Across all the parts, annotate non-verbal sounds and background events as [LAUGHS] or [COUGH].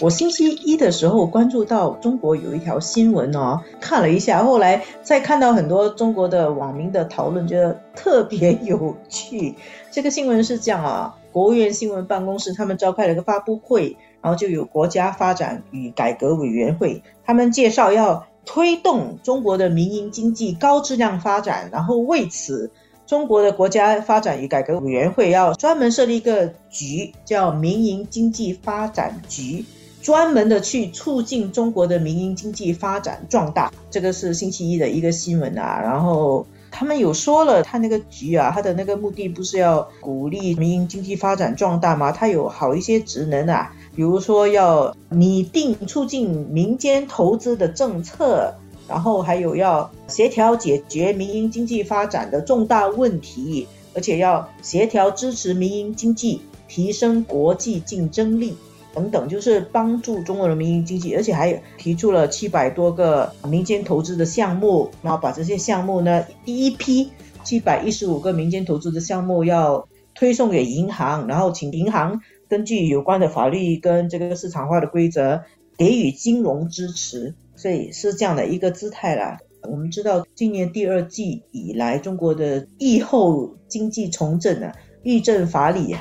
我星期一的时候关注到中国有一条新闻哦，看了一下，后来再看到很多中国的网民的讨论，觉得特别 [LAUGHS] 有趣。这个新闻是这样啊，国务院新闻办公室他们召开了一个发布会。然后就有国家发展与改革委员会，他们介绍要推动中国的民营经济高质量发展，然后为此，中国的国家发展与改革委员会要专门设立一个局，叫民营经济发展局，专门的去促进中国的民营经济发展壮大。这个是星期一的一个新闻啊，然后他们有说了，他那个局啊，他的那个目的不是要鼓励民营经济发展壮大吗？他有好一些职能啊。比如说要拟定促进民间投资的政策，然后还有要协调解决民营经济发展的重大问题，而且要协调支持民营经济提升国际竞争力等等，就是帮助中国的民经济，而且还提出了七百多个民间投资的项目，然后把这些项目呢，第一批七百一十五个民间投资的项目要推送给银行，然后请银行。根据有关的法律跟这个市场化的规则，给予金融支持，所以是这样的一个姿态啦。我们知道，今年第二季以来，中国的疫后经济重振啊，遇振乏力，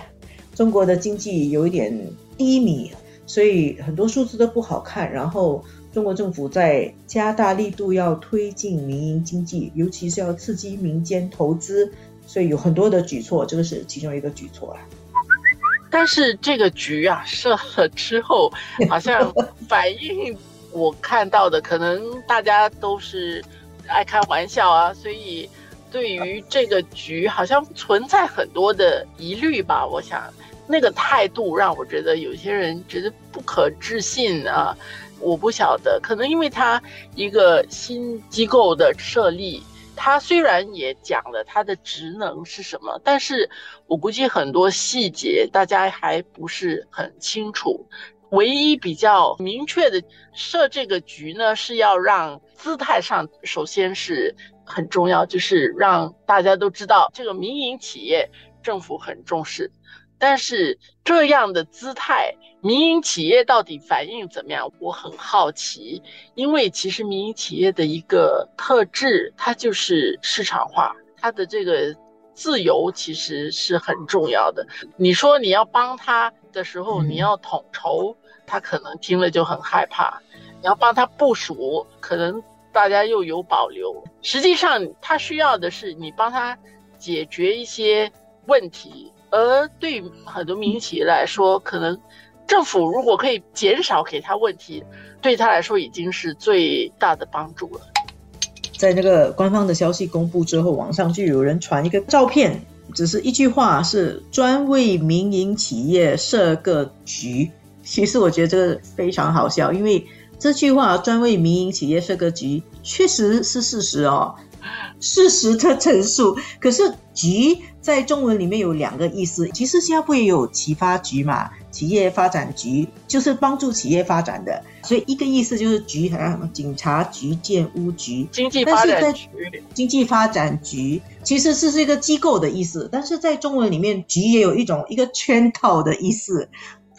中国的经济有一点低迷，所以很多数字都不好看。然后，中国政府在加大力度要推进民营经济，尤其是要刺激民间投资，所以有很多的举措，这个是其中一个举措啦。但是这个局啊设了之后，好像反应我看到的，可能大家都是爱开玩笑啊，所以对于这个局好像存在很多的疑虑吧。我想那个态度让我觉得有些人觉得不可置信啊。我不晓得，可能因为他一个新机构的设立。他虽然也讲了他的职能是什么，但是我估计很多细节大家还不是很清楚。唯一比较明确的设这个局呢，是要让姿态上首先是很重要，就是让大家都知道这个民营企业政府很重视。但是这样的姿态，民营企业到底反应怎么样？我很好奇，因为其实民营企业的一个特质，它就是市场化，它的这个自由其实是很重要的。你说你要帮他的时候，你要统筹，他可能听了就很害怕；你要帮他部署，可能大家又有保留。实际上，他需要的是你帮他解决一些问题。而对很多民营企业来说，可能政府如果可以减少给他问题，对他来说已经是最大的帮助了。在那个官方的消息公布之后，网上就有人传一个照片，只是一句话，是专为民营企业设个局。其实我觉得这个非常好笑，因为这句话“专为民营企业设个局”确实是事实哦。事实的陈述，可是局在中文里面有两个意思。其实新加坡也有企发局嘛，企业发展局就是帮助企业发展的。所以一个意思就是局，还有什么警察局、建屋局、经济发展局、经济发展局，其实是是一个机构的意思。但是在中文里面，局也有一种一个圈套的意思。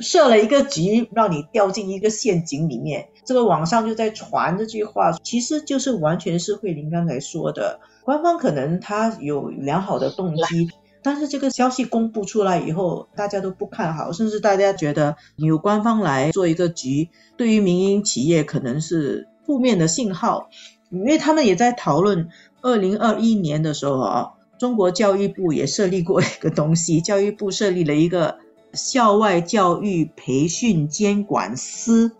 设了一个局，让你掉进一个陷阱里面。这个网上就在传这句话，其实就是完全是慧玲刚才说的。官方可能他有良好的动机，但是这个消息公布出来以后，大家都不看好，甚至大家觉得由官方来做一个局，对于民营企业可能是负面的信号。因为他们也在讨论，二零二一年的时候啊，中国教育部也设立过一个东西，教育部设立了一个。校外教育培训监管司，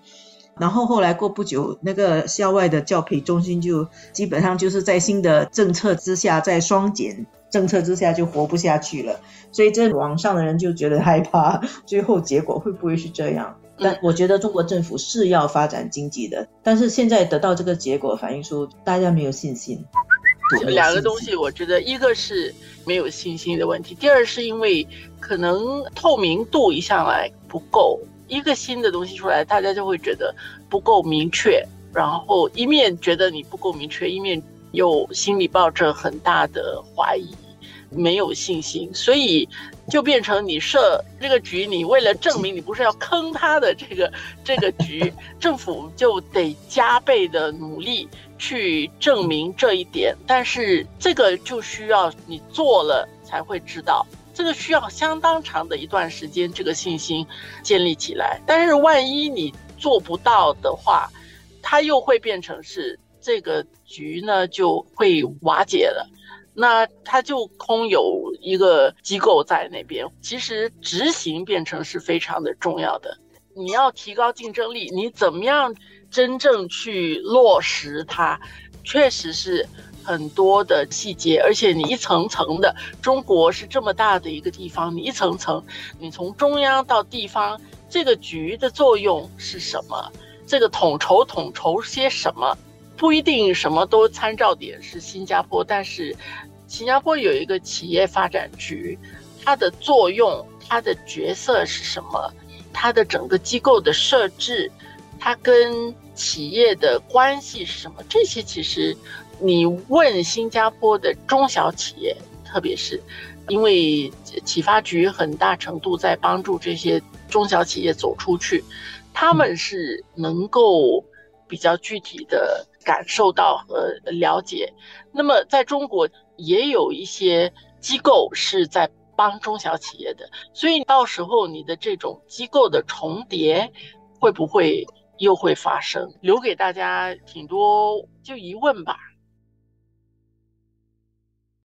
然后后来过不久，那个校外的教培中心就基本上就是在新的政策之下，在双减政策之下就活不下去了。所以这网上的人就觉得害怕，最后结果会不会是这样？但我觉得中国政府是要发展经济的，但是现在得到这个结果，反映出大家没有信心。两个东西，我觉得一个是没有信心的问题，第二是因为可能透明度一向来不够，一个新的东西出来，大家就会觉得不够明确，然后一面觉得你不够明确，一面又心里抱着很大的怀疑，没有信心，所以就变成你设这个局，你为了证明你不是要坑他的这个 [LAUGHS] 这个局，政府就得加倍的努力去证明这一点，但是这个就需要你做了才会知道。这个需要相当长的一段时间，这个信心建立起来。但是万一你做不到的话，它又会变成是这个局呢就会瓦解了。那它就空有一个机构在那边。其实执行变成是非常的重要的。你要提高竞争力，你怎么样真正去落实它，确实是。很多的细节，而且你一层层的，中国是这么大的一个地方，你一层层，你从中央到地方，这个局的作用是什么？这个统筹统筹些什么？不一定什么都参照点是新加坡，但是新加坡有一个企业发展局，它的作用，它的角色是什么？它的整个机构的设置，它跟企业的关系是什么？这些其实。你问新加坡的中小企业，特别是因为启发局很大程度在帮助这些中小企业走出去，他们是能够比较具体的感受到和了解。那么在中国也有一些机构是在帮中小企业的，所以到时候你的这种机构的重叠会不会又会发生？留给大家挺多就疑问吧。